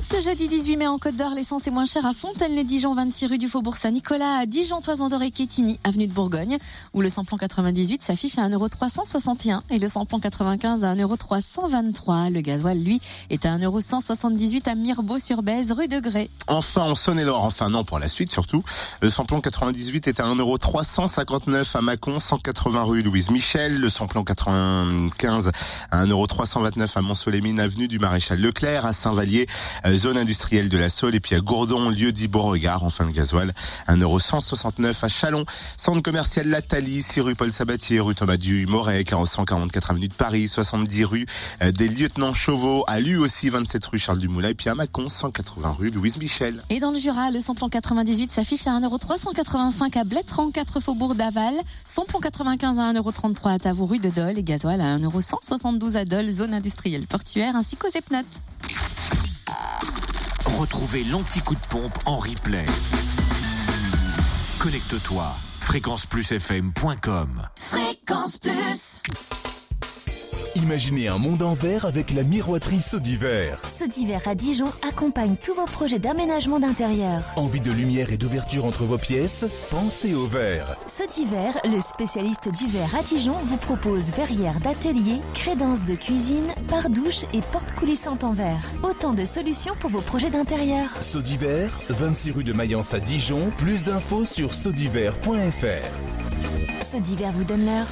Ce jeudi 18 mai en Côte d'Or, l'essence est moins chère à Fontaine-les-Dijon, 26 rue du Faubourg Saint-Nicolas, à Dijon, Toison d'Or Quétigny, avenue de Bourgogne, où le samplon 98 s'affiche à 1,361€ et le samplon 95 à 1,323€. Le gasoil, lui, est à 1,178€ à Mirbeau-sur-Bèze, rue de Grès. Enfin, en Saône-et-Loire, enfin non, pour la suite surtout, le samplon 98 est à 1,359€ à Mâcon, 180 rue Louise Michel, le samplon 95 à 1,329€ à Mont-Solémine, avenue du Maréchal Leclerc, à Saint-Vallier, zone industrielle de la Saule, et puis à Gourdon, lieu dit Beauregard, enfin le gasoil, 1,169€ à Chalon, centre commercial Lathalie, 6 rue Paul Sabatier, rue Thomas Du Moret, 144 avenue de Paris, 70 rue euh, des Lieutenants Chauveau, à Lu aussi, 27 rue Charles Dumoulin, et puis à Mâcon, 180 rue Louise Michel. Et dans le Jura, le samplon 98 s'affiche à 1,385€ à Blétran, 4 faubourg d'Aval, samplon 95 à 1,33€ à Tavour, rue de Dole, et gasoil à 1,172€ à Dole, zone industrielle portuaire, ainsi qu'aux Epnotes. Retrouvez l'anti-coup de pompe en replay. Connecte-toi. fréquenceplusfm.com Fréquence Plus. Imaginez un monde en verre avec la miroiterie Sodiver. Sodiver à Dijon accompagne tous vos projets d'aménagement d'intérieur. Envie de lumière et d'ouverture entre vos pièces? Pensez au verre. Sodiver, le spécialiste du verre à Dijon, vous propose verrière d'atelier, crédence de cuisine, pare-douche et porte coulissante en verre. Autant de solutions pour vos projets d'intérieur. Sodiver, 26 rue de Mayence à Dijon. Plus d'infos sur sodiver.fr. Sodiver vous donne l'heure.